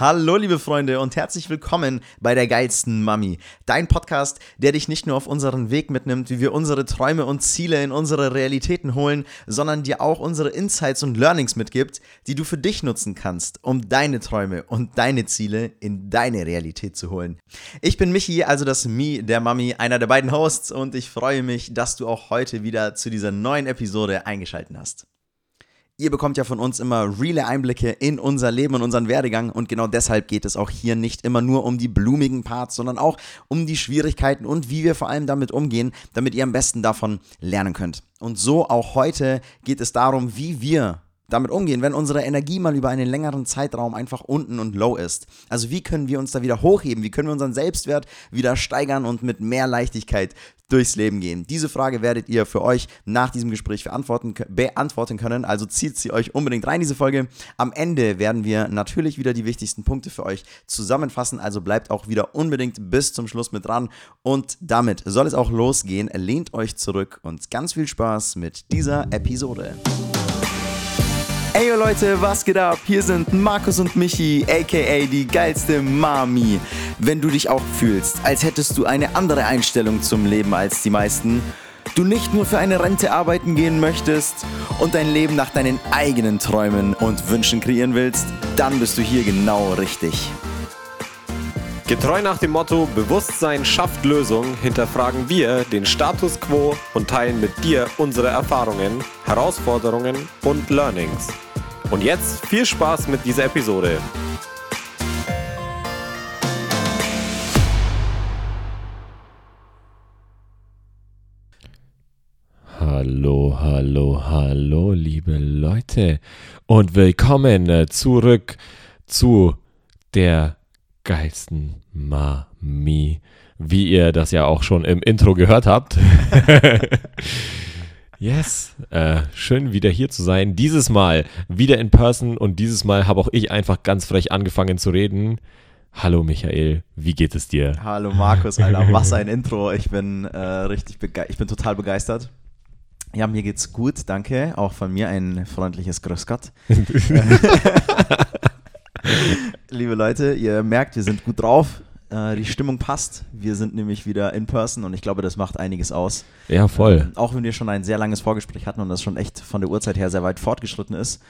Hallo liebe Freunde und herzlich willkommen bei der geilsten Mami. Dein Podcast, der dich nicht nur auf unseren Weg mitnimmt, wie wir unsere Träume und Ziele in unsere Realitäten holen, sondern dir auch unsere Insights und Learnings mitgibt, die du für dich nutzen kannst, um deine Träume und deine Ziele in deine Realität zu holen. Ich bin Michi, also das Mi der Mami, einer der beiden Hosts und ich freue mich, dass du auch heute wieder zu dieser neuen Episode eingeschaltet hast. Ihr bekommt ja von uns immer reale Einblicke in unser Leben und unseren Werdegang und genau deshalb geht es auch hier nicht immer nur um die blumigen Parts, sondern auch um die Schwierigkeiten und wie wir vor allem damit umgehen, damit ihr am besten davon lernen könnt. Und so auch heute geht es darum, wie wir damit umgehen, wenn unsere Energie mal über einen längeren Zeitraum einfach unten und low ist. Also wie können wir uns da wieder hochheben? Wie können wir unseren Selbstwert wieder steigern und mit mehr Leichtigkeit durchs Leben gehen? Diese Frage werdet ihr für euch nach diesem Gespräch beantworten, können. Also zieht sie euch unbedingt rein, diese Folge. Am Ende werden wir natürlich wieder die wichtigsten Punkte für euch zusammenfassen. Also bleibt auch wieder unbedingt bis zum Schluss mit dran. Und damit soll es auch losgehen. Lehnt euch zurück und ganz viel Spaß mit dieser Episode. Ey Leute, was geht ab? Hier sind Markus und Michi, aka die geilste Mami. Wenn du dich auch fühlst, als hättest du eine andere Einstellung zum Leben als die meisten, du nicht nur für eine Rente arbeiten gehen möchtest und dein Leben nach deinen eigenen Träumen und Wünschen kreieren willst, dann bist du hier genau richtig. Getreu nach dem Motto Bewusstsein schafft Lösung hinterfragen wir den Status quo und teilen mit dir unsere Erfahrungen, Herausforderungen und Learnings. Und jetzt viel Spaß mit dieser Episode. Hallo, hallo, hallo, liebe Leute und willkommen äh, zurück zu der geilsten Mami, wie ihr das ja auch schon im Intro gehört habt. yes, äh, schön wieder hier zu sein. Dieses Mal wieder in Person und dieses Mal habe auch ich einfach ganz frech angefangen zu reden. Hallo Michael, wie geht es dir? Hallo Markus, Alter, was ein Intro. Ich bin äh, richtig ich bin total begeistert. Ja, mir geht's gut, danke. Auch von mir ein freundliches Grüß Gott. Liebe Leute, ihr merkt, wir sind gut drauf. Äh, die Stimmung passt. Wir sind nämlich wieder in person und ich glaube, das macht einiges aus. Ja, voll. Ähm, auch wenn wir schon ein sehr langes Vorgespräch hatten und das schon echt von der Uhrzeit her sehr weit fortgeschritten ist,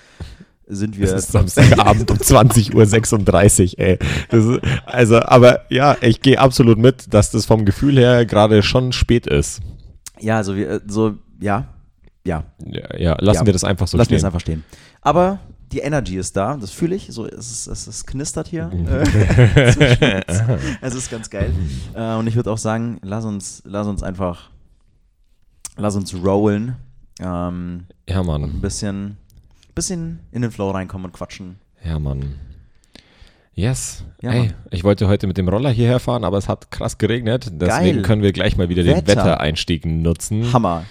sind wir. Es ist Samstagabend um 20.36 Uhr, ey. Ist, also, aber ja, ich gehe absolut mit, dass das vom Gefühl her gerade schon spät ist. Ja, also wir, so, ja, ja. Ja, ja lassen Ja. wir das einfach so Lassen wir stehen. es einfach stehen. Aber die Energy ist da, das fühle ich. So, es, es, ist knistert hier. Mhm. Äh, es ist ganz geil. Äh, und ich würde auch sagen, lass uns, lass uns einfach, lass uns rollen. Ähm, ja, ein Mann. bisschen, bisschen in den Flow reinkommen und quatschen. Ja, Mann. Yes. Ja, Ey, ich wollte heute mit dem Roller hierher fahren, aber es hat krass geregnet. Deswegen Geil. können wir gleich mal wieder den Wetter. Wettereinstieg nutzen. Hammer.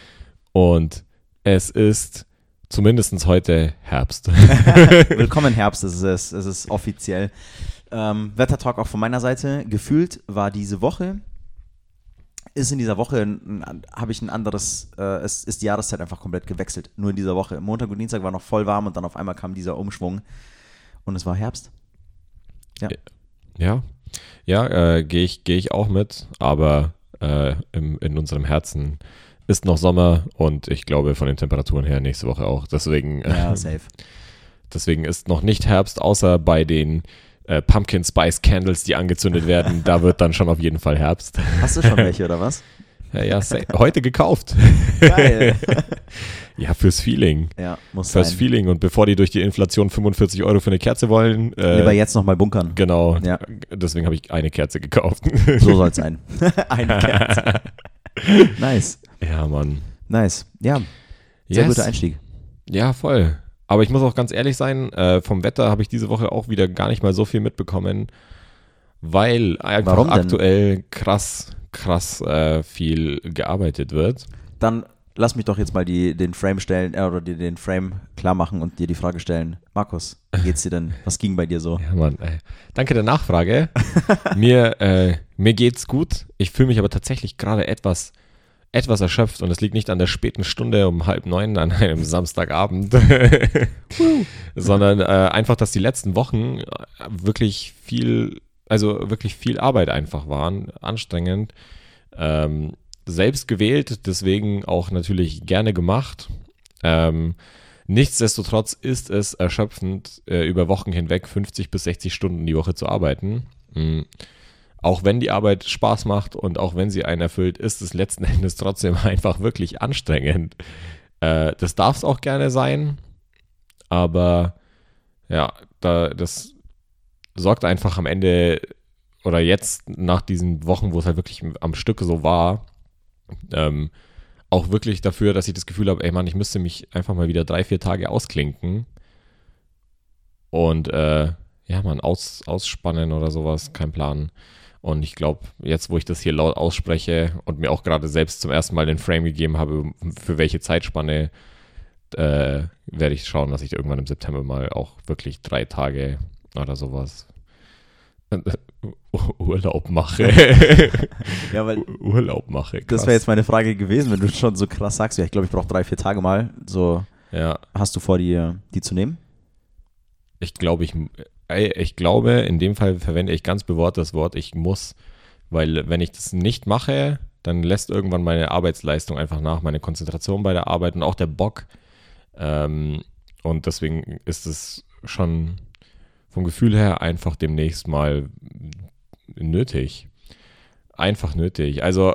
Und es ist zumindest heute Herbst. Willkommen Herbst, es ist, es ist offiziell. Ähm, Wettertalk auch von meiner Seite. Gefühlt war diese Woche, ist in dieser Woche, habe ich ein anderes, äh, es ist die Jahreszeit einfach komplett gewechselt. Nur in dieser Woche. Montag und Dienstag war noch voll warm und dann auf einmal kam dieser Umschwung und es war Herbst. ja. Ja, äh, gehe ich, geh ich auch mit, aber äh, im, in unserem Herzen ist noch Sommer und ich glaube von den Temperaturen her nächste Woche auch. Deswegen, Ja, safe. deswegen ist noch nicht Herbst, außer bei den äh, Pumpkin Spice Candles, die angezündet werden. da wird dann schon auf jeden Fall Herbst. Hast du schon welche oder was? Ja, ja heute gekauft. Geil. Ja, fürs Feeling. ja, muss Fürs sein. Feeling. Und bevor die durch die Inflation 45 Euro für eine Kerze wollen, äh, Lieber jetzt nochmal bunkern. genau, Ja. deswegen habe ich eine Kerze gekauft. So soll es sein. Eine Kerze. Nice. Ja, Mann. Nice. Ja, sehr Yes. guter Einstieg. Ja, voll. Aber ich muss auch ganz ehrlich sein, äh, vom Wetter habe ich diese Woche auch wieder gar nicht mal so viel mitbekommen, weil einfach Warum denn? aktuell krass, krass äh, viel gearbeitet wird. Dann lass mich doch jetzt mal die, den Frame stellen, äh, oder dir den Frame klar machen und dir die Frage stellen. Markus, wie geht's dir denn? Was ging bei dir so? Ja, Mann, ey. Danke der Nachfrage. mir, äh, mir geht's gut. Ich fühle mich aber tatsächlich gerade etwas etwas erschöpft und es liegt nicht an der späten Stunde um halb neun an einem Samstagabend, sondern äh, einfach, dass die letzten Wochen wirklich viel, also wirklich viel Arbeit einfach waren, anstrengend, ähm, selbst gewählt, deswegen auch natürlich gerne gemacht. Ähm, nichtsdestotrotz ist es erschöpfend, äh, über Wochen hinweg 50 bis 60 Stunden die Woche zu arbeiten. Mhm auch wenn die Arbeit Spaß macht und auch wenn sie einen erfüllt, ist es letzten Endes trotzdem einfach wirklich anstrengend. Äh, das darf es auch gerne sein, aber ja, da, das sorgt einfach am Ende oder jetzt nach diesen Wochen, wo es halt wirklich am Stück so war, ähm, auch wirklich dafür, dass ich das Gefühl habe, ey Mann, ich müsste mich einfach mal wieder drei, vier Tage ausklinken und äh, ja, man, aus, ausspannen oder sowas, kein Plan. Und ich glaube, jetzt, wo ich das hier laut ausspreche und mir auch gerade selbst zum ersten Mal den Frame gegeben habe, für welche Zeitspanne, äh, werde ich schauen, dass ich irgendwann im September mal auch wirklich drei Tage oder sowas Urlaub mache. ja, weil Urlaub mache. Krass. Das wäre jetzt meine Frage gewesen, wenn du schon so krass sagst, ja, ich glaube, ich brauche drei, vier Tage mal. So, ja. hast du vor, die, die zu nehmen? Ich glaube, ich ich glaube, in dem Fall verwende ich ganz bewusst das Wort ich muss, weil wenn ich das nicht mache, dann lässt irgendwann meine Arbeitsleistung einfach nach, meine Konzentration bei der Arbeit und auch der Bock. Ähm, und deswegen ist es schon vom Gefühl her einfach demnächst mal nötig. Einfach nötig. Also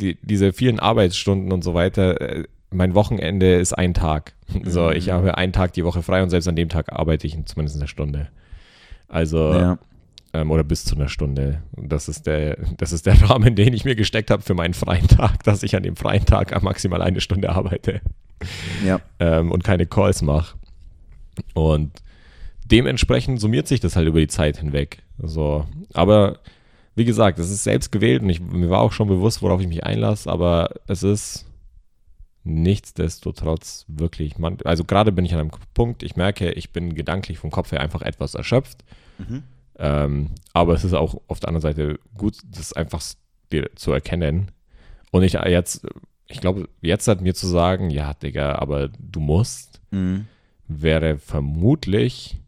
die, diese vielen Arbeitsstunden und so weiter, äh, mein Wochenende ist ein Tag. So, ich mhm. habe einen Tag die Woche frei und selbst an dem Tag arbeite ich zumindest eine Stunde. Also, ja. ähm, oder bis zu einer Stunde. Das ist, der, das ist der Rahmen, den ich mir gesteckt habe für meinen freien Tag, dass ich an dem freien Tag maximal eine Stunde arbeite. Ja. Ähm, und keine Calls mache. Und dementsprechend summiert sich das halt über die Zeit hinweg. So. Aber wie gesagt, es ist selbst gewählt und ich, mir war auch schon bewusst, worauf ich mich einlasse, aber es ist nichtsdestotrotz wirklich, man, also gerade bin ich an einem Punkt, ich merke, ich bin gedanklich vom Kopf her einfach etwas erschöpft. Mhm. Ähm, aber es ist auch auf der anderen Seite gut, das einfach zu erkennen. Und ich jetzt, ich glaube, jetzt hat mir zu sagen, ja, Digga, aber du musst, mhm. wäre vermutlich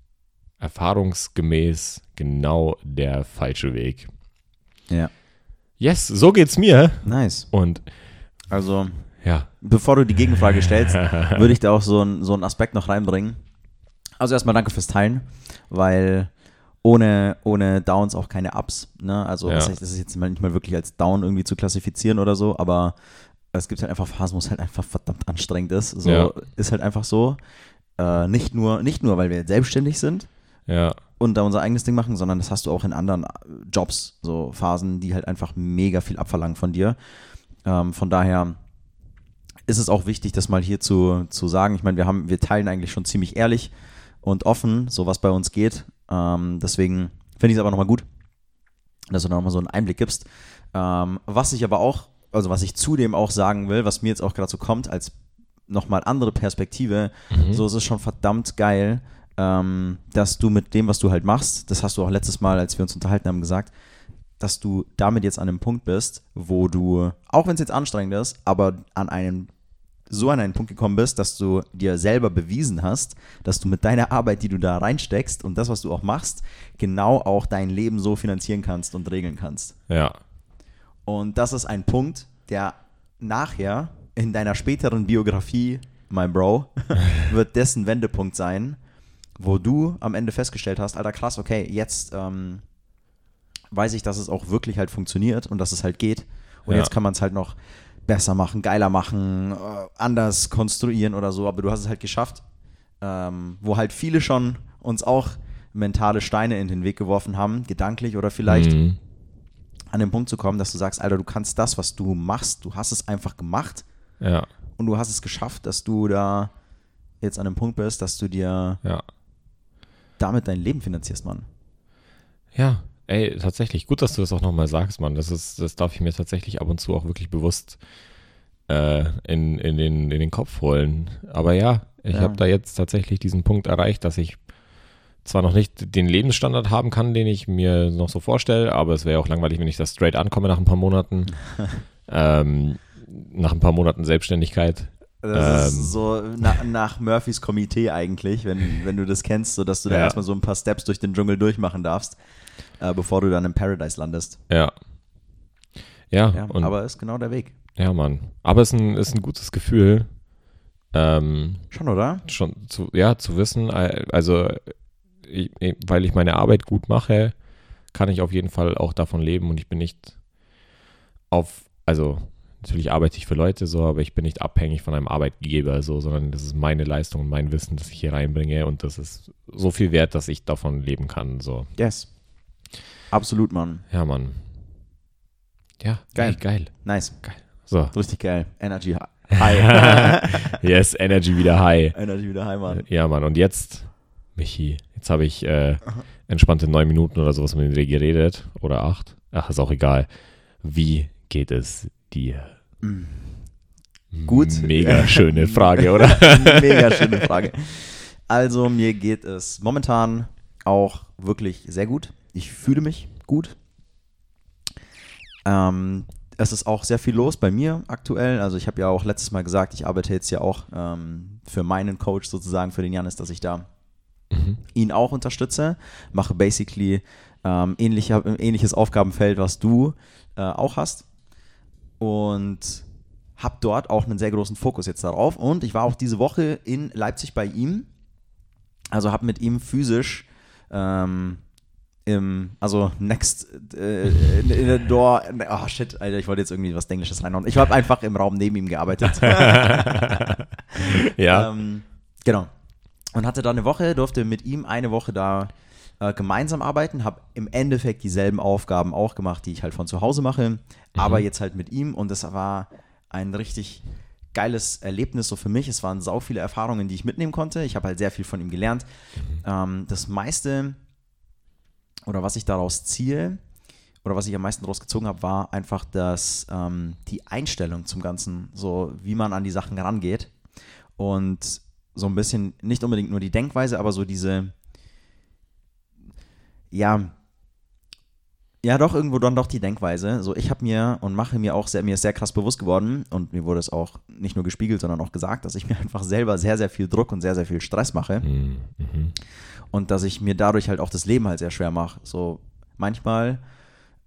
erfahrungsgemäß genau der falsche Weg. Ja. Yes, so geht's mir. Nice. Und also ja. Bevor du die Gegenfrage stellst, würde ich da auch so, ein, so einen Aspekt noch reinbringen. Also erstmal danke fürs Teilen, weil ohne, ohne Downs auch keine Ups. Ne? Also ja. das ist jetzt nicht mal wirklich als Down irgendwie zu klassifizieren oder so, aber es gibt halt einfach Phasen, wo es halt einfach verdammt anstrengend ist. So ja. ist halt einfach so. Äh, nicht, nur, nicht nur, weil wir selbstständig sind ja. und da unser eigenes Ding machen, sondern das hast du auch in anderen Jobs, so Phasen, die halt einfach mega viel abverlangen von dir. Ähm, von daher ist es auch wichtig, das mal hier zu, zu sagen. Ich meine, wir haben, wir teilen eigentlich schon ziemlich ehrlich und offen, so was bei uns geht. Ähm, deswegen finde ich es aber nochmal gut, dass du da nochmal so einen Einblick gibst. Ähm, was ich aber auch, also was ich zudem auch sagen will, was mir jetzt auch gerade so kommt, als nochmal andere Perspektive, mhm. so ist es schon verdammt geil, ähm, dass du mit dem, was du halt machst, das hast du auch letztes Mal, als wir uns unterhalten haben, gesagt, dass du damit jetzt an einem Punkt bist, wo du, auch wenn es jetzt anstrengend ist, aber an einem so an einen Punkt gekommen bist, dass du dir selber bewiesen hast, dass du mit deiner Arbeit, die du da reinsteckst und das, was du auch machst, genau auch dein Leben so finanzieren kannst und regeln kannst. Ja. Und das ist ein Punkt, der nachher in deiner späteren Biografie, mein Bro, wird dessen Wendepunkt sein, wo du am Ende festgestellt hast, Alter, krass, okay, jetzt ähm, weiß ich, dass es auch wirklich halt funktioniert und dass es halt geht. Und ja. jetzt kann man es halt noch besser machen, geiler machen, äh, anders konstruieren oder so, aber du hast es halt geschafft, ähm, wo halt viele schon uns auch mentale Steine in den Weg geworfen haben, gedanklich oder vielleicht mhm. an den Punkt zu kommen, dass du sagst, Alter, du kannst das, was du machst, du hast es einfach gemacht ja. und du hast es geschafft, dass du da jetzt an dem Punkt bist, dass du dir ja. damit dein Leben finanzierst, Mann. Ja, Ey, tatsächlich, gut, dass du das auch nochmal sagst, Mann. Das, ist, das darf ich mir tatsächlich ab und zu auch wirklich bewusst äh, in, in, den, in den Kopf holen. Aber ja, ich ja. habe da jetzt tatsächlich diesen Punkt erreicht, dass ich zwar noch nicht den Lebensstandard haben kann, den ich mir noch so vorstelle, aber es wäre auch langweilig, wenn ich das straight ankomme nach ein paar Monaten. ähm, nach ein paar Monaten Selbstständigkeit. Das Ähm. ist so na, nach Murphys Komitee eigentlich, wenn, wenn du das kennst, so dass du da Ja. erstmal so ein paar Steps durch den Dschungel durchmachen darfst, äh, bevor du dann im Paradise landest. Ja. Ja, Ja, aber ist genau der Weg. ja, Mann. Aber es ist ein, ist ein gutes Gefühl, ähm, Schon, oder? schon zu, ja, zu wissen, also ich- weil ich meine Arbeit gut mache, kann ich auf jeden Fall auch davon leben und ich bin nicht auf, also natürlich arbeite ich für Leute so, aber ich bin nicht abhängig von einem Arbeitgeber so, sondern das ist meine Leistung und mein Wissen, das ich hier reinbringe und das ist so viel wert, dass ich davon leben kann, so. Yes. Absolut, Mann. Ja, Mann. Ja, Geil. ey, geil. Nice. So. Richtig geil. Energy hi- high. yes, Energy wieder high. Energy wieder high, Mann. Ja, Mann. Und jetzt, Michi, jetzt habe ich äh, entspannte neun Minuten oder sowas mit dir geredet. Oder acht. Ach, ist auch egal. Wie geht es dir? Gut. Mega schöne Frage, oder? Mega schöne Frage. Also, mir geht es momentan auch wirklich sehr gut. Ich fühle mich gut. Ähm, es ist auch sehr viel los bei mir aktuell. Also, ich habe ja auch letztes Mal gesagt, ich arbeite jetzt ja auch ähm, für meinen Coach sozusagen, für den Janis, dass ich da Mhm. ihn auch unterstütze. Mache basically ähm, ähnliche, ähnliches Aufgabenfeld, was du äh, auch hast. Und habe dort auch einen sehr großen Fokus jetzt darauf. Und ich war auch diese Woche in Leipzig bei ihm. Also habe mit ihm physisch ähm, im, also next äh, in, in the door, oh shit, Alter, ich wollte jetzt irgendwie was Englisches reinhauen. Ich habe einfach im Raum neben ihm gearbeitet. ja. Ähm, genau. Und hatte da eine Woche, durfte mit ihm eine Woche da äh, gemeinsam arbeiten, habe im Endeffekt dieselben Aufgaben auch gemacht, die ich halt von zu Hause mache, aber jetzt halt mit ihm und das war ein richtig geiles Erlebnis so für mich. Es waren sau viele Erfahrungen, die ich mitnehmen konnte. Ich habe halt sehr viel von ihm gelernt. Ähm, das meiste oder was ich daraus ziehe oder was ich am meisten daraus gezogen habe, war einfach das, ähm, die Einstellung zum Ganzen, so wie man an die Sachen rangeht und so ein bisschen, nicht unbedingt nur die Denkweise, aber so diese, ja, ja, doch, irgendwo dann doch die Denkweise. So, ich habe mir und mache mir auch sehr, mir ist sehr krass bewusst geworden und mir wurde es auch nicht nur gespiegelt, sondern auch gesagt, dass ich mir einfach selber sehr, sehr viel Druck und sehr, sehr viel Stress mache Mhm. Mhm. und dass ich mir dadurch halt auch das Leben halt sehr schwer mache. So, manchmal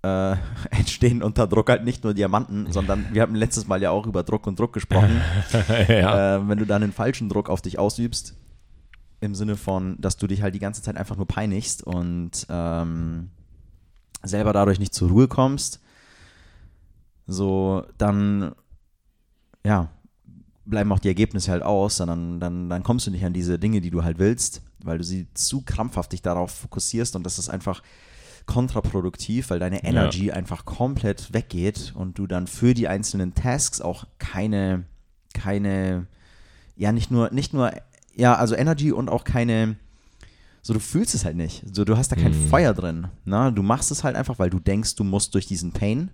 äh, entstehen unter Druck halt nicht nur Diamanten, sondern wir haben letztes Mal ja auch über Druck und Druck gesprochen. ja. äh, wenn du dann einen falschen Druck auf dich ausübst, im Sinne von, dass du dich halt die ganze Zeit einfach nur peinigst und ähm, selber dadurch nicht zur Ruhe kommst, so dann, ja, bleiben auch die Ergebnisse halt aus, sondern dann, dann kommst du nicht an diese Dinge, die du halt willst, weil du sie zu krampfhaft dich darauf fokussierst und das ist einfach kontraproduktiv, weil deine Energy einfach komplett weggeht und du dann für die einzelnen Tasks auch keine, keine, ja, nicht nur, nicht nur, ja, also Energy und auch keine, so du fühlst es halt nicht. So, du hast da kein Mhm. Feuer drin. Na? Du machst es halt einfach, weil du denkst, du musst durch diesen Pain.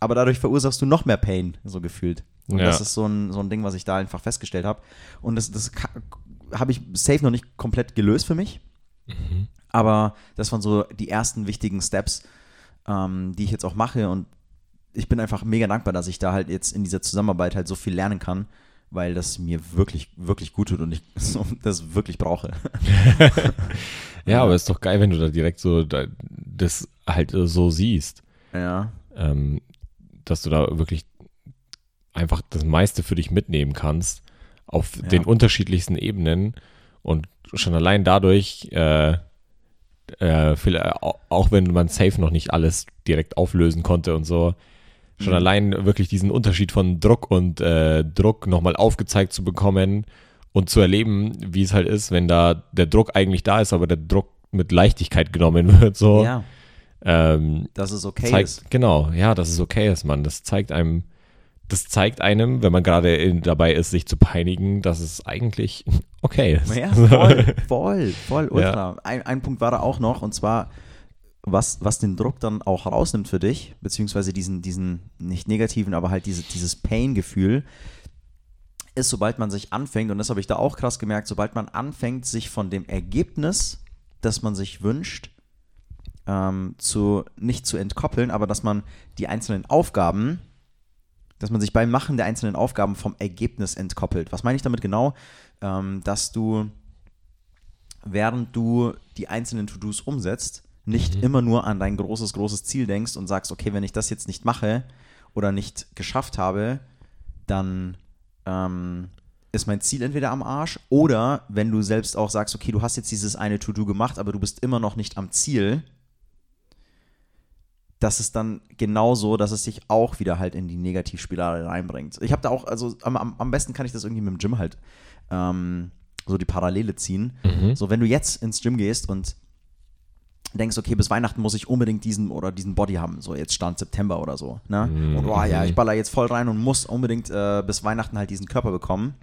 Aber dadurch verursachst du noch mehr Pain, so gefühlt. Und Ja. das ist so ein, so ein Ding, was ich da einfach festgestellt habe. Und das, das habe ich safe noch nicht komplett gelöst für mich. Mhm. Aber das waren so die ersten wichtigen Steps, ähm, die ich jetzt auch mache. Und ich bin einfach mega dankbar, dass ich da halt jetzt in dieser Zusammenarbeit halt so viel lernen kann, weil das mir wirklich, wirklich gut tut und ich das wirklich brauche. ja, aber ist doch geil, wenn du da direkt so da, das halt äh, so siehst. Ja. ähm, dass du da wirklich einfach das meiste für dich mitnehmen kannst auf Ja. den unterschiedlichsten Ebenen und schon allein dadurch, äh, äh, auch wenn man safe noch nicht alles direkt auflösen konnte und so, schon Mhm. allein wirklich diesen Unterschied von Druck und äh, Druck nochmal aufgezeigt zu bekommen und zu erleben, wie es halt ist, wenn da der Druck eigentlich da ist, aber der Druck mit Leichtigkeit genommen wird, so. Ja, Ähm, dass es okay zeigt, ist. Genau, ja, dass es okay ist, Mann. Das zeigt einem, das zeigt einem, wenn man gerade dabei ist, sich zu peinigen, dass es eigentlich okay ist. Ja, voll, voll, voll, ultra. Ein, ein Punkt war da auch noch, und zwar, was, was den Druck dann auch rausnimmt für dich, beziehungsweise diesen, diesen nicht negativen, aber halt diese, dieses Pain-Gefühl, ist, sobald man sich anfängt, und das habe ich da auch krass gemerkt, sobald man anfängt, sich von dem Ergebnis, das man sich wünscht, ähm, zu, nicht zu entkoppeln, aber dass man die einzelnen Aufgaben dass man sich beim Machen der einzelnen Aufgaben vom Ergebnis entkoppelt. Was meine ich damit genau? Ähm, dass du, während du die einzelnen To-Dos umsetzt, nicht Mhm. immer nur an dein großes, großes Ziel denkst und sagst, okay, wenn ich das jetzt nicht mache oder nicht geschafft habe, dann ähm, ist mein Ziel entweder am Arsch oder wenn du selbst auch sagst, okay, du hast jetzt dieses eine To-Do gemacht, aber du bist immer noch nicht am Ziel, das ist dann genauso, dass es dich auch wieder halt in die Negativspirale reinbringt. Ich habe da auch, also am, am, am besten kann ich das irgendwie mit dem Gym halt ähm, so die Parallele ziehen. Mhm. So, wenn du jetzt ins Gym gehst und denkst, okay, bis Weihnachten muss ich unbedingt diesen oder diesen Body haben, so jetzt Stand September oder so, ne? Mhm. Und oh ja, ich baller jetzt voll rein und muss unbedingt äh, bis Weihnachten halt diesen Körper bekommen.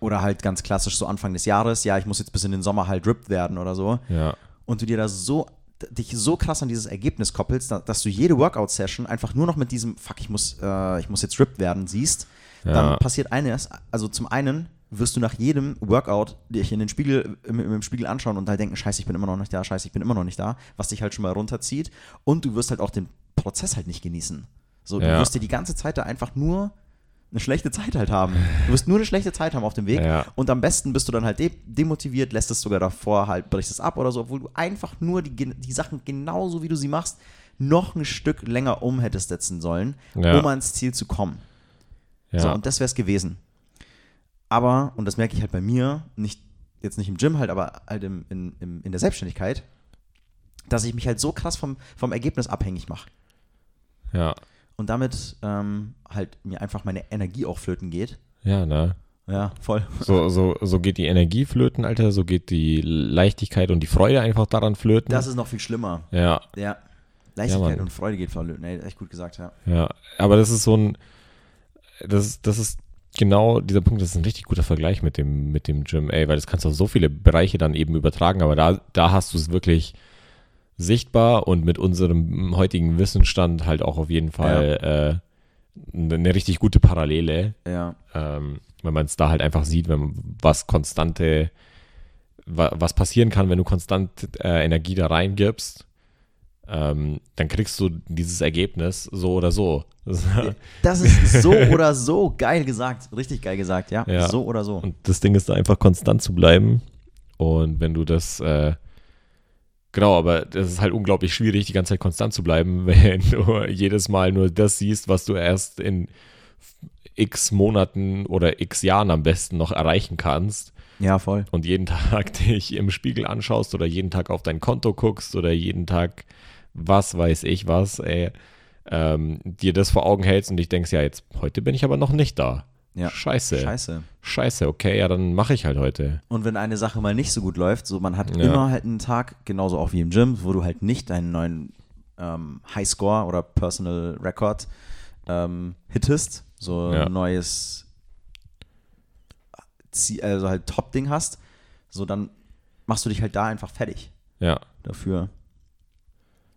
Oder halt ganz klassisch so Anfang des Jahres, ja, ich muss jetzt bis in den Sommer halt ripped werden oder so Ja. und du dir da so dich so krass an dieses Ergebnis koppelst, da- dass du jede Workout-Session einfach nur noch mit diesem Fuck, ich muss, äh, ich muss jetzt ripped werden siehst, Ja. dann passiert eines, also zum einen wirst du nach jedem Workout dich in den Spiegel, im, im Spiegel anschauen und halt denken, scheiße, ich bin immer noch nicht da, scheiße, ich bin immer noch nicht da, was dich halt schon mal runterzieht und du wirst halt auch den Prozess halt nicht genießen. So, du Ja. wirst dir die ganze Zeit da einfach nur eine schlechte Zeit halt haben. Du wirst nur eine schlechte Zeit haben auf dem Weg Ja. und am besten bist du dann halt de demotiviert, lässt es sogar davor halt, brichst es ab oder so, obwohl du einfach nur die, die Sachen genauso wie du sie machst, noch ein Stück länger um hättest setzen sollen, Ja. um ans Ziel zu kommen. Ja. So, und das wäre es gewesen. Aber, und das merke ich halt bei mir, nicht, jetzt nicht im Gym halt, aber halt im, in, im, in der Selbstständigkeit, dass ich mich halt so krass vom, vom Ergebnis abhängig mache. ja. Und damit ähm, halt mir einfach meine Energie auch flöten geht. Ja, ne? Ja, voll. So, so, so geht die Energie flöten, Alter, so geht die Leichtigkeit und die Freude einfach daran flöten. Das ist noch viel schlimmer. ja, Ja. Leichtigkeit Mann. und Freude geht verloren. Nee, echt gut gesagt, ja. ja. Aber das ist so ein, das, das ist genau dieser Punkt, das ist ein richtig guter Vergleich mit dem, mit dem Gym, ey, weil das kannst du auf so viele Bereiche dann eben übertragen, aber da, da hast du es wirklich sichtbar und mit unserem heutigen Wissensstand halt auch auf jeden Fall äh, eine richtig gute Parallele. Ja. ähm, wenn man es da halt einfach sieht, wenn man, was konstante, wa, was passieren kann, wenn du konstant äh, Energie da reingibst, ähm, dann kriegst du dieses Ergebnis so oder so. Das ist so oder so geil gesagt. Richtig geil gesagt, ja. Ja. So oder so. Und das Ding ist da einfach konstant zu bleiben. Und wenn du das, äh, genau, aber das ist halt unglaublich schwierig, die ganze Zeit konstant zu bleiben, wenn du jedes Mal nur das siehst, was du erst in x Monaten oder x Jahren am besten noch erreichen kannst. Ja, voll. und jeden Tag dich im Spiegel anschaust oder jeden Tag auf dein Konto guckst oder jeden Tag was weiß ich was, ey, ähm, dir das vor Augen hältst und dich denkst, ja, jetzt heute bin ich aber noch nicht da. Ja. Scheiße. Scheiße. Scheiße, okay, ja, dann mache ich halt heute. Und wenn eine Sache mal nicht so gut läuft, so man hat Ja. immer halt einen Tag, genauso auch wie im Gym, wo du halt nicht deinen neuen ähm, Highscore oder Personal Record ähm, hittest, so Ja. ein neues Ziel, also halt Top-Ding hast, so dann machst du dich halt da einfach fertig Ja, dafür.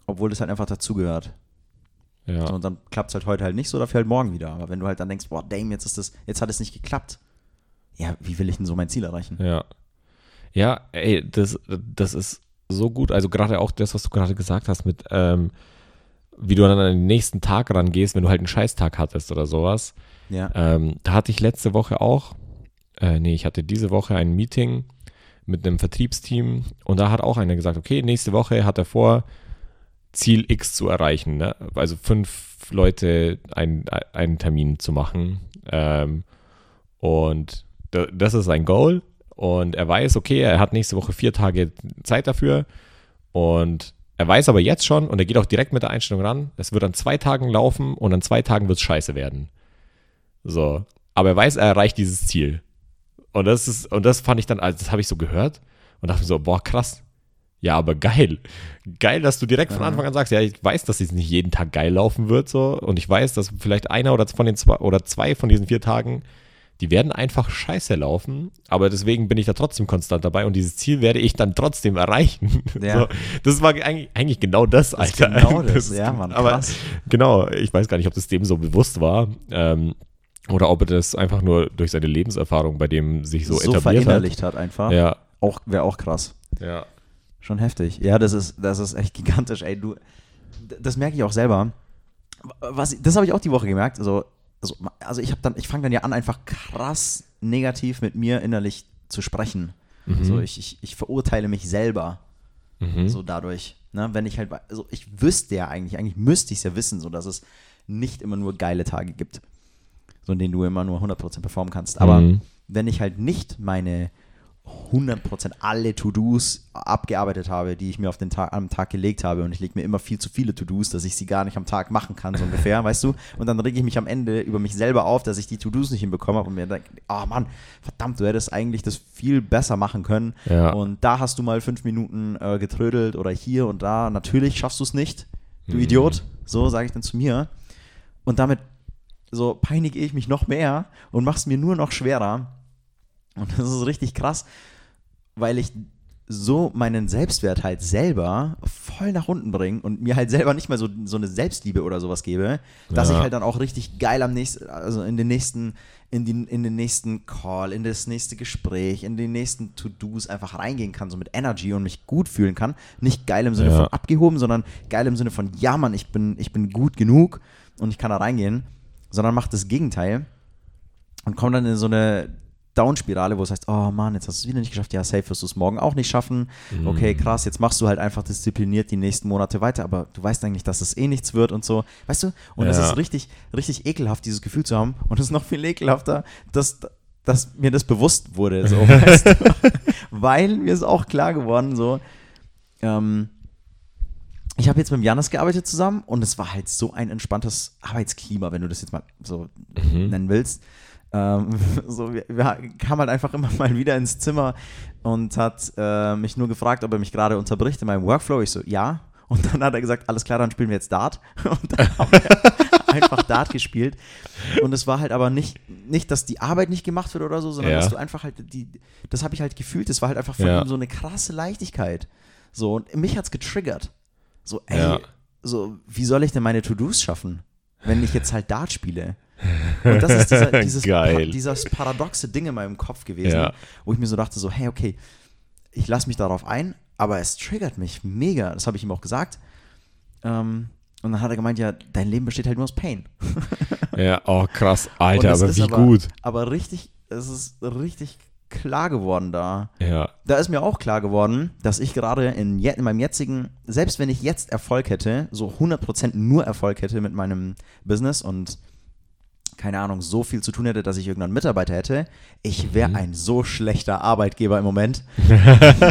Obwohl das halt einfach dazugehört. ja. So, und dann klappt es halt heute halt nicht so, dafür halt morgen wieder. Aber wenn du halt dann denkst, boah, damn, jetzt ist das, jetzt hat es nicht geklappt. Ja, wie will ich denn so mein Ziel erreichen? Ja. Ja, ey, das, das ist so gut. Also gerade auch das, was du gerade gesagt hast mit, ähm, wie du dann an den nächsten Tag rangehst, wenn du halt einen Scheißtag hattest oder sowas. Ja. Ähm, da hatte ich letzte Woche auch, äh, nee, ich hatte diese Woche ein Meeting mit einem Vertriebsteam und da hat auch einer gesagt, okay, nächste Woche hat er vor, Ziel X zu erreichen. Ne? Also fünf Leute ein, einen Termin zu machen. Ähm, und da, das ist sein Goal. Und er weiß, okay, er hat nächste Woche vier Tage Zeit dafür. Und er weiß aber jetzt schon, und er geht auch direkt mit der Einstellung ran, es wird an zwei Tagen laufen und an zwei Tagen wird es scheiße werden. So. Aber er weiß, er erreicht dieses Ziel. Und das ist, und das fand ich dann, also das habe ich so gehört und dachte mir so, boah, krass. Ja, aber geil. Geil, dass du direkt von. Anfang an sagst, ja, ich weiß, dass es nicht jeden Tag geil laufen wird, so. Und ich weiß, dass vielleicht einer oder von den zwei oder zwei von diesen vier Tagen, die werden einfach scheiße laufen. Aber deswegen bin ich da trotzdem konstant dabei und dieses Ziel werde ich dann trotzdem erreichen. Ja. So, das war eigentlich, eigentlich genau das, Das Alter. genau das, ist ja, gen- Mann, Aber krass. genau, ich weiß gar nicht, ob das dem so bewusst war. Ähm, oder ob er das einfach nur durch seine Lebenserfahrung bei dem sich so, so etabliert verinnerlicht hat, einfach. hat. Ja, Auch, Wäre auch krass. ja. Schon heftig. Ja, das ist, das ist echt gigantisch, ey. Du, das merke ich auch selber. Was, das habe ich auch die Woche gemerkt. Also, also, also ich habe dann, ich fange dann ja an, einfach krass negativ mit mir innerlich zu sprechen. Mhm. So, ich, ich, ich verurteile mich selber Mhm. so dadurch. Ne? Wenn ich halt, also ich wüsste ja eigentlich, eigentlich müsste ich es ja wissen, so dass es nicht immer nur geile Tage gibt, so in denen du immer nur 100% performen kannst. Aber Mhm. wenn ich halt nicht meine 100% alle To-Dos abgearbeitet habe, die ich mir auf den Tag, am Tag gelegt habe und ich lege mir immer viel zu viele To-Dos, dass ich sie gar nicht am Tag machen kann, so ungefähr, weißt du? Und dann rege ich mich am Ende über mich selber auf, dass ich die To-Dos nicht hinbekommen habe und mir denke, oh Mann, verdammt, du hättest eigentlich das viel besser machen können. Ja. Und da hast du mal fünf Minuten äh, getrödelt oder hier und da. Natürlich schaffst du es nicht, du Mhm. Idiot. So sage ich dann zu mir. Und damit so peinige ich mich noch mehr und mache es mir nur noch schwerer. Und das ist richtig krass, weil ich so meinen Selbstwert halt selber voll nach unten bringe und mir halt selber nicht mal so, so eine Selbstliebe oder sowas gebe, dass Ja. ich halt dann auch richtig geil am nächsten, also in den nächsten, in, die, in den nächsten Call, in das nächste Gespräch, in die nächsten To-Dos einfach reingehen kann, so mit Energy und mich gut fühlen kann. Nicht geil im Sinne Ja. von abgehoben, sondern geil im Sinne von, ja Mann, ich bin, ich bin gut genug und ich kann da reingehen, sondern macht das Gegenteil und kommt dann in so eine Down-Spirale, wo es heißt, oh Mann, jetzt hast du es wieder nicht geschafft, ja, safe wirst du es morgen auch nicht schaffen. Okay, krass, jetzt machst du halt einfach diszipliniert die nächsten Monate weiter, aber du weißt eigentlich, dass es eh nichts wird und so. Weißt du? Und es Ja. ist richtig, richtig ekelhaft, dieses Gefühl zu haben. Und es ist noch viel ekelhafter, dass, dass mir das bewusst wurde, so, weißt du? Weil mir ist auch klar geworden, so, ähm, ich habe jetzt mit Janis gearbeitet zusammen und es war halt so ein entspanntes Arbeitsklima, wenn du das jetzt mal so nennen willst. Ähm, so, wir, wir kamen halt einfach immer mal wieder ins Zimmer und hat äh, mich nur gefragt, ob er mich gerade unterbricht in meinem Workflow. Ich so, ja. Und dann hat er gesagt, alles klar, dann spielen wir jetzt Dart. Und dann haben wir einfach Dart gespielt. Und es war halt aber nicht, nicht, dass die Arbeit nicht gemacht wird oder so, sondern Ja. dass du einfach halt, die, das habe ich halt gefühlt, das war halt einfach von Ja. ihm so eine krasse Leichtigkeit. So, und mich hat's getriggert. So, ey, Ja. so, wie soll ich denn meine To-Dos schaffen, wenn ich jetzt halt Dart spiele? Und das ist dieser, dieses, Geil. Pa dieses paradoxe Ding in meinem Kopf gewesen, Ja. wo ich mir so dachte, so, hey, okay, ich lasse mich darauf ein, aber es triggert mich mega. Das habe ich ihm auch gesagt. Ähm, und dann hat er gemeint, ja, dein Leben besteht halt nur aus Pain. Ja, oh krass, Alter, aber wie aber, gut. Aber richtig, es ist richtig klar geworden da. Ja, Da ist mir auch klar geworden, dass ich gerade in, in meinem jetzigen, selbst wenn ich jetzt Erfolg hätte, so 100% nur Erfolg hätte mit meinem Business und keine Ahnung, so viel zu tun hätte, dass ich irgendeinen Mitarbeiter hätte, ich wäre ein so schlechter Arbeitgeber im Moment,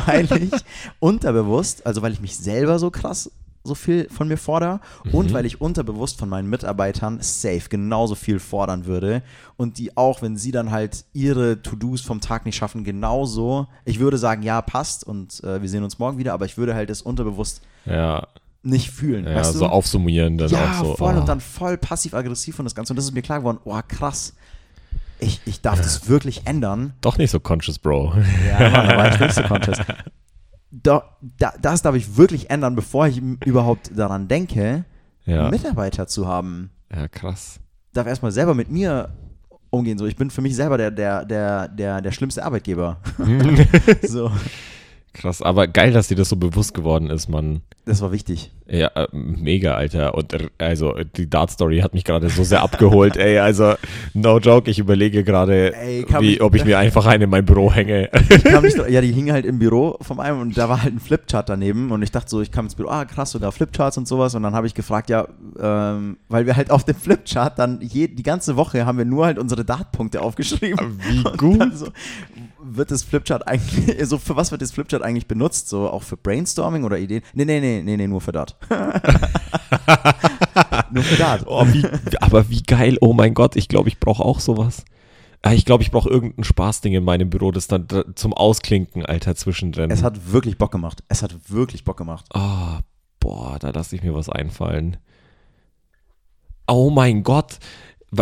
weil ich unterbewusst, also weil ich mich selber so krass so viel von mir fordere und weil ich unterbewusst von meinen Mitarbeitern safe genauso viel fordern würde und die auch, wenn sie dann halt ihre To-Dos vom Tag nicht schaffen, genauso, ich würde sagen, ja, passt und äh, wir sehen uns morgen wieder, aber ich würde halt es unterbewusst ja, nicht fühlen, ja, weißt du? so aufsummieren dann ja, auch so. voll oh. und dann voll passiv-aggressiv und das Ganze und das ist mir klar geworden, oh krass, ich, ich darf das wirklich ändern Doch nicht so conscious, Bro. ja, Mann, da war ich nicht so conscious. Da, da, das darf ich wirklich ändern, bevor ich überhaupt daran denke, Ja, Mitarbeiter zu haben. ja krass. Darf erstmal selber mit mir umgehen. So, ich bin für mich selber der, der, der, der, der schlimmste Arbeitgeber. so, Krass, aber geil, dass dir das so bewusst geworden ist, Mann. das war wichtig. Ja, äh, mega, Alter. Und äh, also die Dart-Story hat mich gerade so sehr abgeholt, ey. Also, no joke, ich überlege gerade, ob ich mir einfach einen in mein Büro hänge. Nicht, ja, die hing halt im Büro von einem und da war halt ein Flipchart daneben und ich dachte so, ich kam ins Büro, ah krass, sogar Flipcharts und sowas und dann habe ich gefragt, ja, ähm, weil wir halt auf dem Flipchart dann je, die ganze Woche haben wir nur halt unsere Dartpunkte aufgeschrieben. Wie gut. So, wird das Flipchart eigentlich, so für was wird das Flipchart eigentlich benutzt? So auch für Brainstorming oder Ideen? Nee, nee, nee, nee, nee, nur für Dart. nur für Dart. Oh, wie, aber wie geil, oh mein Gott, ich glaube, ich brauche auch sowas. Ah, Ich glaube, ich brauche irgendein Spaßding in meinem Büro, das dann zum Ausklinken, Alter, zwischendrin. Es hat wirklich Bock gemacht. Es hat wirklich Bock gemacht. Ah, boah, da lasse ich mir was einfallen. Oh mein Gott.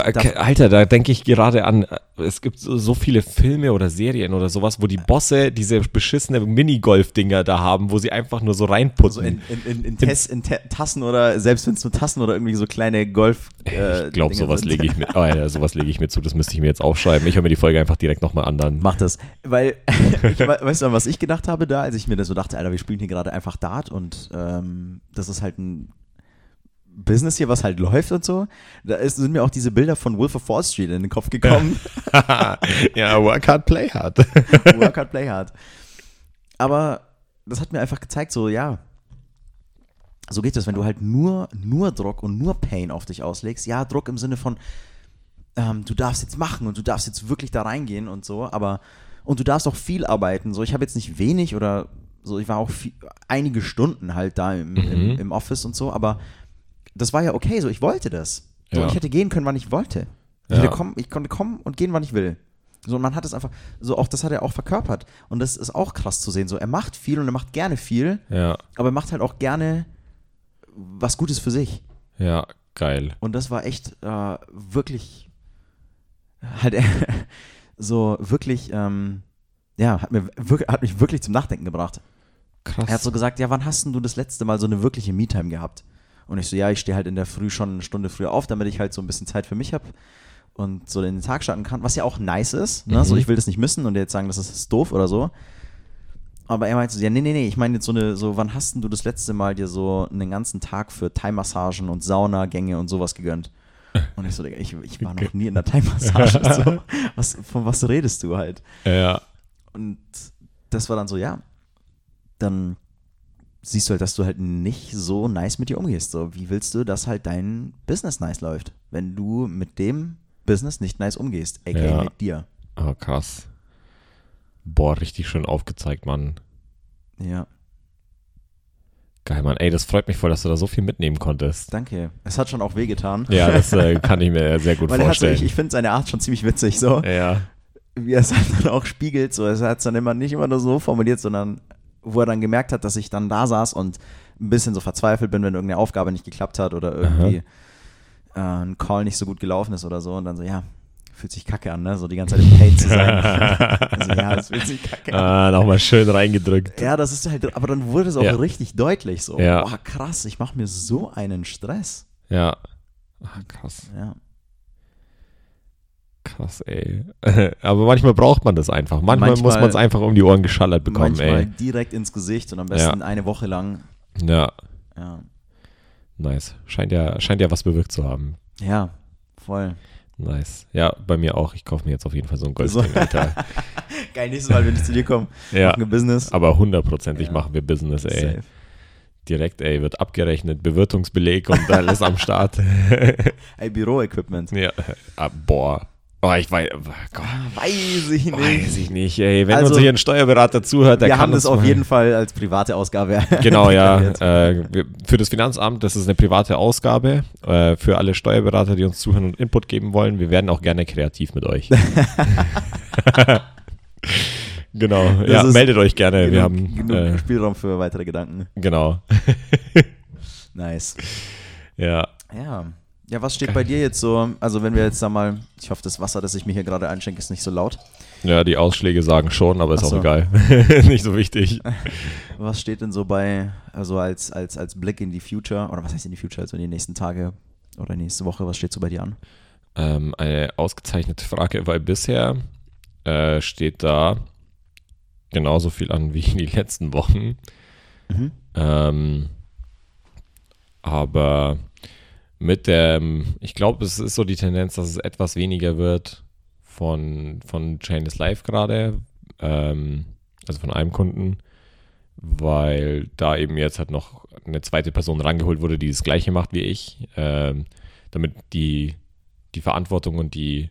Alter, da denke ich gerade an, äh, es gibt so, viele Filme oder Serien oder sowas, wo die Bosse diese beschissene Minigolf-Dinger da haben, wo sie einfach nur so So reinputzen. in, in, in, in, Tes, in Ta- Tassen oder selbst wenn es nur Tassen oder irgendwie so kleine Golf. Äh, ich glaube, sowas lege ich mir, oh, Alter, sowas lege ich mir zu, das müsste ich mir jetzt aufschreiben. Ich höre mir die Folge einfach direkt nochmal an dann. Mach das. Weil, ich, we- weißt du, was ich gedacht habe da, als ich mir das so dachte, Alter, wir spielen hier gerade einfach Dart und ähm, das ist halt ein Business hier, was halt läuft und so. Da ist, sind mir auch diese Bilder von Wolf of Wall Street in den Kopf gekommen. ja, work hard, play hard. Work hard, play hard. Aber das hat mir einfach gezeigt, so, ja, so geht es, wenn du halt nur, nur Druck und nur Pain auf dich auslegst. Ja, Druck im Sinne von, ähm, du darfst jetzt machen und du darfst jetzt wirklich da reingehen und so, aber, und du darfst auch viel arbeiten. So, ich habe jetzt nicht wenig oder so, ich war auch viel, einige Stunden halt da im, im, im Office und so, aber das war ja okay, so, ich wollte das. So, Ja. Ich hätte gehen können, wann ich wollte. Ich, Ja. kommen, ich konnte kommen und gehen, wann ich will. So, und man hat es einfach, so auch das hat er auch verkörpert. Und das ist auch krass zu sehen. So, er macht viel und er macht gerne viel, Ja, aber er macht halt auch gerne was Gutes für sich. ja, geil. Und das war echt äh, wirklich halt so wirklich, ähm, ja, hat, mir, wirklich, hat mich wirklich zum Nachdenken gebracht. Krass. Er hat so gesagt, ja, wann hast denn du das letzte Mal so eine wirkliche Me-Time gehabt? Und ich so, ja, ich stehe halt in der Früh schon eine Stunde früher auf, damit ich halt so ein bisschen Zeit für mich habe und so in den Tag starten kann, was ja auch nice ist. Ne? Mhm. So, ich will das nicht missen und jetzt sagen, das ist doof oder so. Aber er meinte so, ja, nee, nee, nee, ich meine jetzt so eine, so, wann hast denn du das letzte Mal dir so einen ganzen Tag für Thai-Massagen und Saunagänge und sowas gegönnt? Und ich so, ich, ich war noch nie in der Thai-Massage. so, was, von was redest du halt? ja, Und das war dann so, ja, dann siehst du halt, dass du halt nicht so nice mit dir umgehst. So, wie willst du, dass halt dein Business nice läuft, wenn du mit dem Business nicht nice umgehst, aka Ja. mit dir. oh, krass. Boah, richtig schön aufgezeigt, Mann. Ja, Geil, Mann. Ey, das freut mich voll, dass du da so viel mitnehmen konntest. danke. Es hat schon auch wehgetan. Ja, das äh, kann ich mir sehr gut hat so, vorstellen. ich, ich finde seine Art schon ziemlich witzig, so. ja, Wie er es halt dann auch spiegelt, so. Er hat es dann immer nicht immer nur so formuliert, sondern wo er dann gemerkt hat, dass ich dann da saß und ein bisschen so verzweifelt bin, wenn irgendeine Aufgabe nicht geklappt hat oder irgendwie äh, ein Call nicht so gut gelaufen ist oder so. Und dann so, ja, fühlt sich kacke an, ne? So die ganze Zeit im Pain zu sein. also, ja, das fühlt sich kacke an. ah, nochmal schön reingedrückt. Ja, das ist halt, aber dann wurde es auch Ja. richtig deutlich so. Ja. Boah, krass, ich mache mir so einen Stress. Ja. Ah, krass, Ja. Krass, ey. Aber manchmal braucht man das einfach. Manchmal, muss Manchmal- man es einfach um die Ohren geschallert bekommen, Manchmal ey. direkt ins Gesicht und am besten eine Woche lang. Ja, Ja. nice. Scheint ja, scheint ja was bewirkt zu haben. Ja, voll. Nice. Ja, bei mir auch. Ich kaufe mir jetzt auf jeden Fall so ein So. Goldring, Alter. Geil, nächstes Mal, wenn ich zu dir komme, Ja, machen wir Business. aber hundertprozentig Ja. machen wir Business, ey. Safe. Direkt, ey, wird abgerechnet, Bewirtungsbeleg und alles am Start. Ey, Büroequipment. ja, ah, boah. Oh, ich weiß, Gott, Weiß ich nicht. weiß ich nicht, ey. Wenn Also, uns hier ein Steuerberater zuhört, der wir kann haben das auf mal- jeden Fall als private Ausgabe. Genau, ja. Äh, wir- für das Finanzamt, das ist eine private Ausgabe. Äh, für alle Steuerberater, die uns zuhören und Input geben wollen. Wir werden auch gerne kreativ mit euch. genau. ja, ist meldet euch gerne. wir genug, haben, genug äh, Spielraum für weitere Gedanken. genau. Nice. Ja. Ja. Ja, was steht bei dir jetzt so? Also, wenn wir jetzt da mal, ich hoffe, das Wasser, das ich mir hier gerade einschenke, ist nicht so laut. Ja, die Ausschläge sagen schon, aber ist Ach auch so. egal. Nicht so wichtig. Was steht denn so bei, also als, als, als Blick in die Future, oder was heißt in die Future, also in die nächsten Tage oder nächste Woche, was steht so bei dir an? Ähm, eine ausgezeichnete Frage, weil bisher äh, steht da genauso viel an wie die letzten Wochen. Mhm. Ähm, aber mit dem, ich glaube, es ist so die Tendenz, dass es etwas weniger wird von, von is Live gerade, ähm, also von einem Kunden, weil da eben jetzt halt noch eine zweite Person rangeholt wurde, die das gleiche macht wie ich, ähm, damit die, die Verantwortung und die,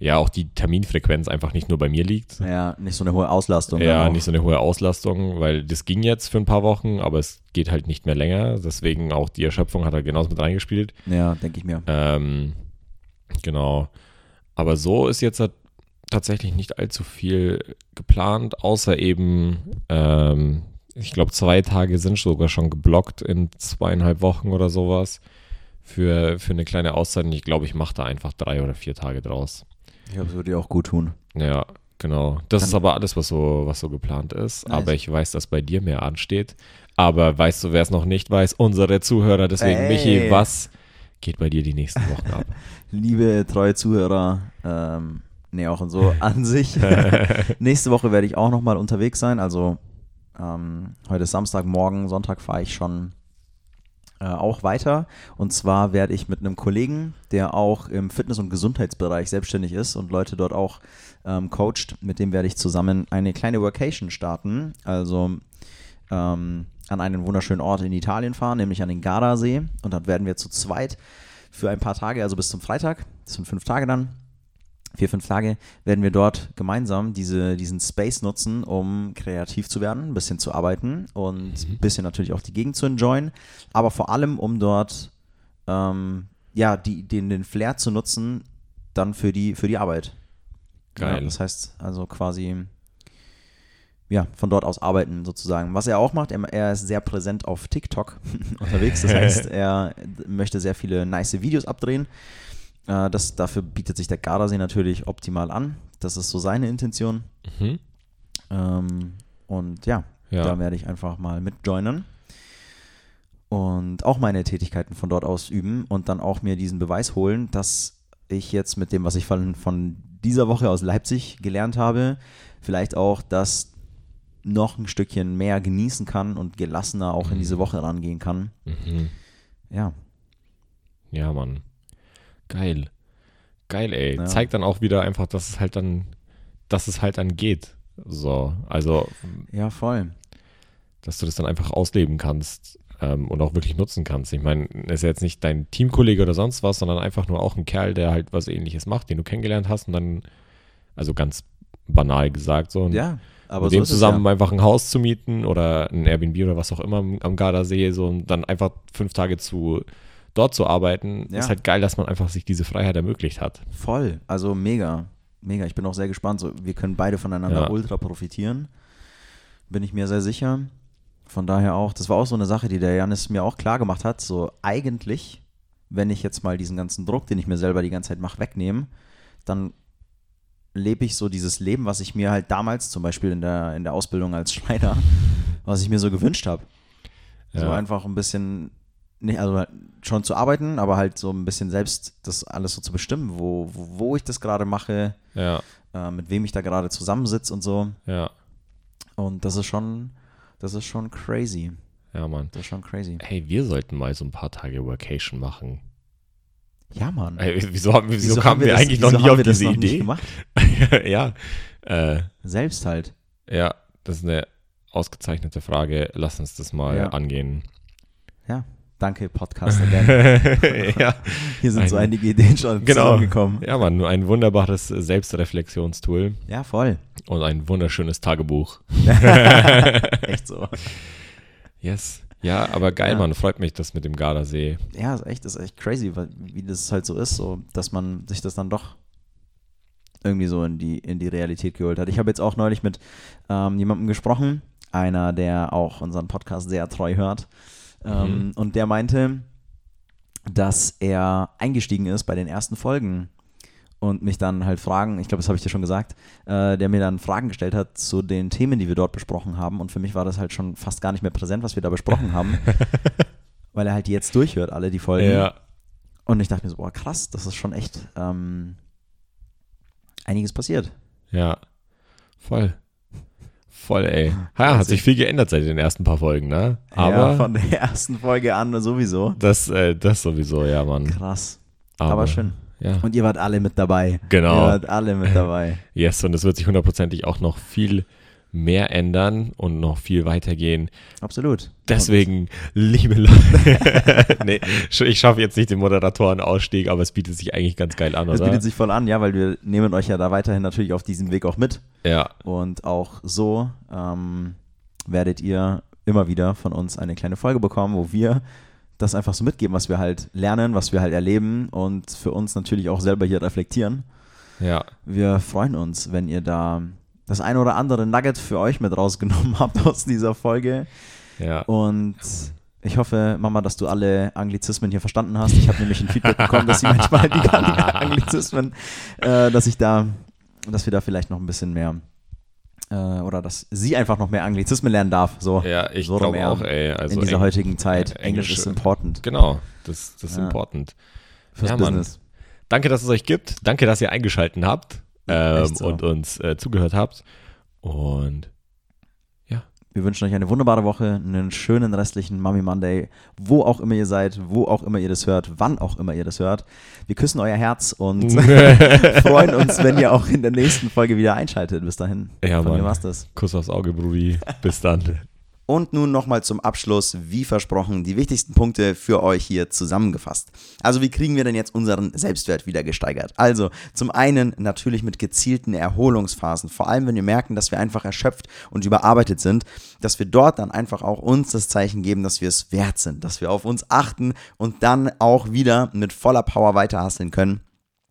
ja, auch die Terminfrequenz einfach nicht nur bei mir liegt, Ja, nicht so eine hohe Auslastung. ja, nicht so eine hohe Auslastung, weil das ging jetzt für ein paar Wochen, aber es geht halt nicht mehr länger. Deswegen auch die Erschöpfung hat halt genauso mit reingespielt. Ja, denke ich mir. Ähm, genau. Aber so ist jetzt halt tatsächlich nicht allzu viel geplant, außer eben, ähm, ich glaube, zwei Tage sind sogar schon geblockt in zweieinhalb Wochen oder sowas für, für eine kleine Auszeit. Und ich glaube, ich mache da einfach drei oder vier Tage draus. Ich glaube, es würde dir auch gut tun. Ja, genau. Das Dann- ist aber alles, was so, was so geplant ist. Nice. Aber ich weiß, dass bei dir mehr ansteht. Aber weißt du, wer es noch nicht weiß? Unsere Zuhörer. Deswegen, Ey. Michi, was geht bei dir die nächsten Wochen ab? Liebe treue Zuhörer, ähm, nee, auch und so an sich. Nächste Woche werde ich auch nochmal unterwegs sein. Also ähm, heute ist Samstag, morgen, Sonntag fahre ich schon äh, auch weiter. Und zwar werde ich mit einem Kollegen, der auch im Fitness- und Gesundheitsbereich selbstständig ist und Leute dort auch ähm, coacht, mit dem werde ich zusammen eine kleine Workation starten. Also ähm, an einen wunderschönen Ort in Italien fahren, nämlich an den Gardasee. Und dann werden wir zu zweit für ein paar Tage, also bis zum Freitag, das sind fünf Tage dann, vier, fünf Tage, werden wir dort gemeinsam diese, diesen Space nutzen, um kreativ zu werden, ein bisschen zu arbeiten und ein bisschen natürlich auch die Gegend zu enjoyen, aber vor allem, um dort ähm, ja, die, den, den Flair zu nutzen, dann für die, für die Arbeit. Geil. Ja, das heißt also quasi, ja, von dort aus arbeiten sozusagen. Was er auch macht, er, er ist sehr präsent auf TikTok unterwegs. Das heißt, er möchte sehr viele nice Videos abdrehen. Äh, das, dafür bietet sich der Gardasee natürlich optimal an. Das ist so seine Intention. Mhm. Ähm, und ja, Ja. da werde ich einfach mal mitjoinen und auch meine Tätigkeiten von dort aus üben und dann auch mir diesen Beweis holen, dass ich jetzt mit dem, was ich von, von dieser Woche aus Leipzig gelernt habe, vielleicht auch das noch ein Stückchen mehr genießen kann und gelassener auch in diese Woche rangehen kann. Mhm. Ja, Ja, Mann. Geil. Geil, ey. Ja. Zeigt dann auch wieder einfach, dass es halt dann, dass es halt dann geht. So, also, ja, voll. dass du das dann einfach ausleben kannst ähm, und auch wirklich nutzen kannst. Ich meine, er ist ja jetzt nicht dein Teamkollege oder sonst was, sondern einfach nur auch ein Kerl, der halt was ähnliches macht, den du kennengelernt hast und dann, also ganz banal gesagt, so. Und Ja, aber mit so dem ist es zusammen ja. einfach ein Haus zu mieten oder ein Airbnb oder was auch immer am- am Gardasee, so und dann einfach fünf Tage zu dort zu arbeiten, Ja. ist halt geil, dass man einfach sich diese Freiheit ermöglicht hat. Voll, also mega, mega. Ich bin auch sehr gespannt. So, wir können beide voneinander Ja. ultra profitieren. Bin ich mir sehr sicher. Von daher auch, das war auch so eine Sache, die der Janis mir auch klar gemacht hat. So eigentlich, wenn ich jetzt mal diesen ganzen Druck, den ich mir selber die ganze Zeit mache, wegnehme, dann lebe ich so dieses Leben, was ich mir halt damals, zum Beispiel in der, in der Ausbildung als Schreiner, was ich mir so gewünscht habe. So Ja. einfach ein bisschen, nicht, also halt schon zu arbeiten, aber halt so ein bisschen selbst das alles so zu bestimmen, wo, wo, wo ich das gerade mache, Ja, äh, mit wem ich da gerade zusammensitze und so. ja, Und das ist schon, das ist schon crazy. ja, Mann. Das ist schon crazy. Hey, wir sollten mal so ein paar Tage Workation machen. Ja, Mann. Ey, wieso, haben, wieso, kamen wir, das- eigentlich wieso noch nie auf diese Idee? gemacht? ja, äh, Selbst halt. ja, das ist eine ausgezeichnete Frage. Lass uns das mal Ja. angehen. Ja. Danke, Podcast again. ja, Hier sind so Ein- einige Ideen schon genau. zusammengekommen. Ja, Mann, nur ein wunderbares Selbstreflexionstool Ja, voll. und ein wunderschönes Tagebuch. Echt so. Yes. Ja, aber geil, Ja. Mann. Freut mich, das mit dem Gardasee. Ja, ist echt, ist echt crazy, weil, wie das halt so ist, so, dass man sich das dann doch irgendwie so in die, in die Realität geholt hat. Ich habe jetzt auch neulich mit ähm, jemandem gesprochen, einer, der auch unseren Podcast sehr treu hört. Ähm, Und der meinte, dass er eingestiegen ist bei den ersten Folgen und mich dann halt Fragen, ich glaube, das habe ich dir schon gesagt, äh, der mir dann Fragen gestellt hat zu den Themen, die wir dort besprochen haben. Und für mich war das halt schon fast gar nicht mehr präsent, was wir da besprochen haben, weil er halt jetzt durchhört, alle die Folgen. Ja. Und ich dachte mir so, boah, krass, das ist schon echt ähm, einiges passiert. Ja. Voll. Voll, ey. Ja, hat sich viel geändert seit den ersten paar Folgen, ne? Aber ja, von der ersten Folge an sowieso. das, äh, das sowieso, ja, Mann. Krass. Aber, schön. Ja. Und ihr wart alle mit dabei. Genau. Ihr wart alle mit dabei. Yes, und es wird sich hundertprozentig auch noch viel mehr ändern und noch viel weitergehen. Absolut. Deswegen, liebe Leute, nee, ich schaffe jetzt nicht den Moderatorenausstieg, aber es bietet sich eigentlich ganz geil an, oder? bietet sich voll an, ja, weil wir nehmen euch ja da weiterhin natürlich auf diesem Weg auch mit. ja, Und auch so ähm, werdet ihr immer wieder von uns eine kleine Folge bekommen, wo wir das einfach so mitgeben, was wir halt lernen, was wir halt erleben und für uns natürlich auch selber hier reflektieren. ja, Wir freuen uns, wenn ihr da das eine oder andere Nugget für euch mit rausgenommen habt aus dieser Folge. ja. Und ich hoffe, Mama, dass du alle Anglizismen hier verstanden hast. Ich habe nämlich ein Feedback bekommen, dass sie manchmal die Anglizismen, äh, dass ich da, dass wir da vielleicht noch ein bisschen mehr äh, oder dass sie einfach noch mehr Anglizismen lernen darf. So, Ja, ich so glaube auch, ey. Also in dieser Eng- heutigen Zeit. Englisch Englisch, ist important Genau, das, das ist Ja. important. fürs ja, Mann. Business. Danke, dass es euch gibt. Danke, dass ihr eingeschaltet habt ähm, so. und uns äh, zugehört habt. Und Wir Wir wünschen euch eine wunderbare Woche, einen schönen restlichen Mummy Monday, wo auch immer ihr seid, wo auch immer ihr das hört, wann auch immer ihr das hört. Wir küssen euer Herz und freuen uns, wenn ihr auch in der nächsten Folge wieder einschaltet. Bis dahin. Ja, Von mir Mann. war's das. Kuss aufs Auge, Brudi. Bis dann. Und nun nochmal zum Abschluss, wie versprochen, die wichtigsten Punkte für euch hier zusammengefasst. Also wie kriegen wir denn jetzt unseren Selbstwert wieder gesteigert? Also zum einen natürlich mit gezielten Erholungsphasen, vor allem wenn wir merken, dass wir einfach erschöpft und überarbeitet sind, dass wir dort dann einfach auch uns das Zeichen geben, dass wir es wert sind, dass wir auf uns achten und dann auch wieder mit voller Power weiterhasseln können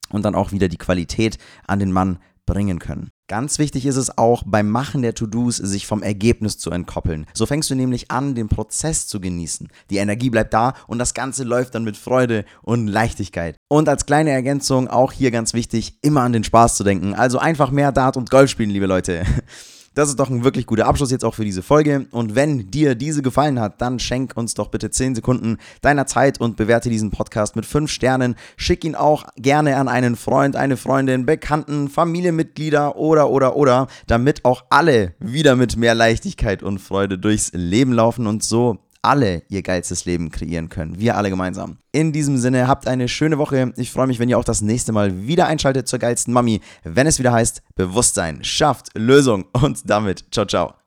und dann auch wieder die Qualität an den Mann bringen können. Ganz wichtig ist es auch beim Machen der To-Dos, sich vom Ergebnis zu entkoppeln. So fängst du nämlich an, den Prozess zu genießen. Die Energie bleibt da und das Ganze läuft dann mit Freude und Leichtigkeit. Und als kleine Ergänzung auch hier ganz wichtig, immer an den Spaß zu denken. Also einfach mehr Dart und Golf spielen, liebe Leute. Das ist doch ein wirklich guter Abschluss jetzt auch für diese Folge. Und wenn dir diese gefallen hat, dann schenk uns doch bitte 10 Sekunden deiner Zeit und bewerte diesen Podcast mit 5 Sternen. Schick ihn auch gerne an einen Freund, eine Freundin, Bekannten, Familienmitglieder oder, oder, oder, damit auch alle wieder mit mehr Leichtigkeit und Freude durchs Leben laufen und so alle ihr geilstes Leben kreieren können. Wir alle gemeinsam. In diesem Sinne, habt eine schöne Woche. Ich freue mich, wenn ihr auch das nächste Mal wieder einschaltet zur geilsten Mami, wenn es wieder heißt Bewusstsein schafft Lösung. Und damit, ciao, ciao.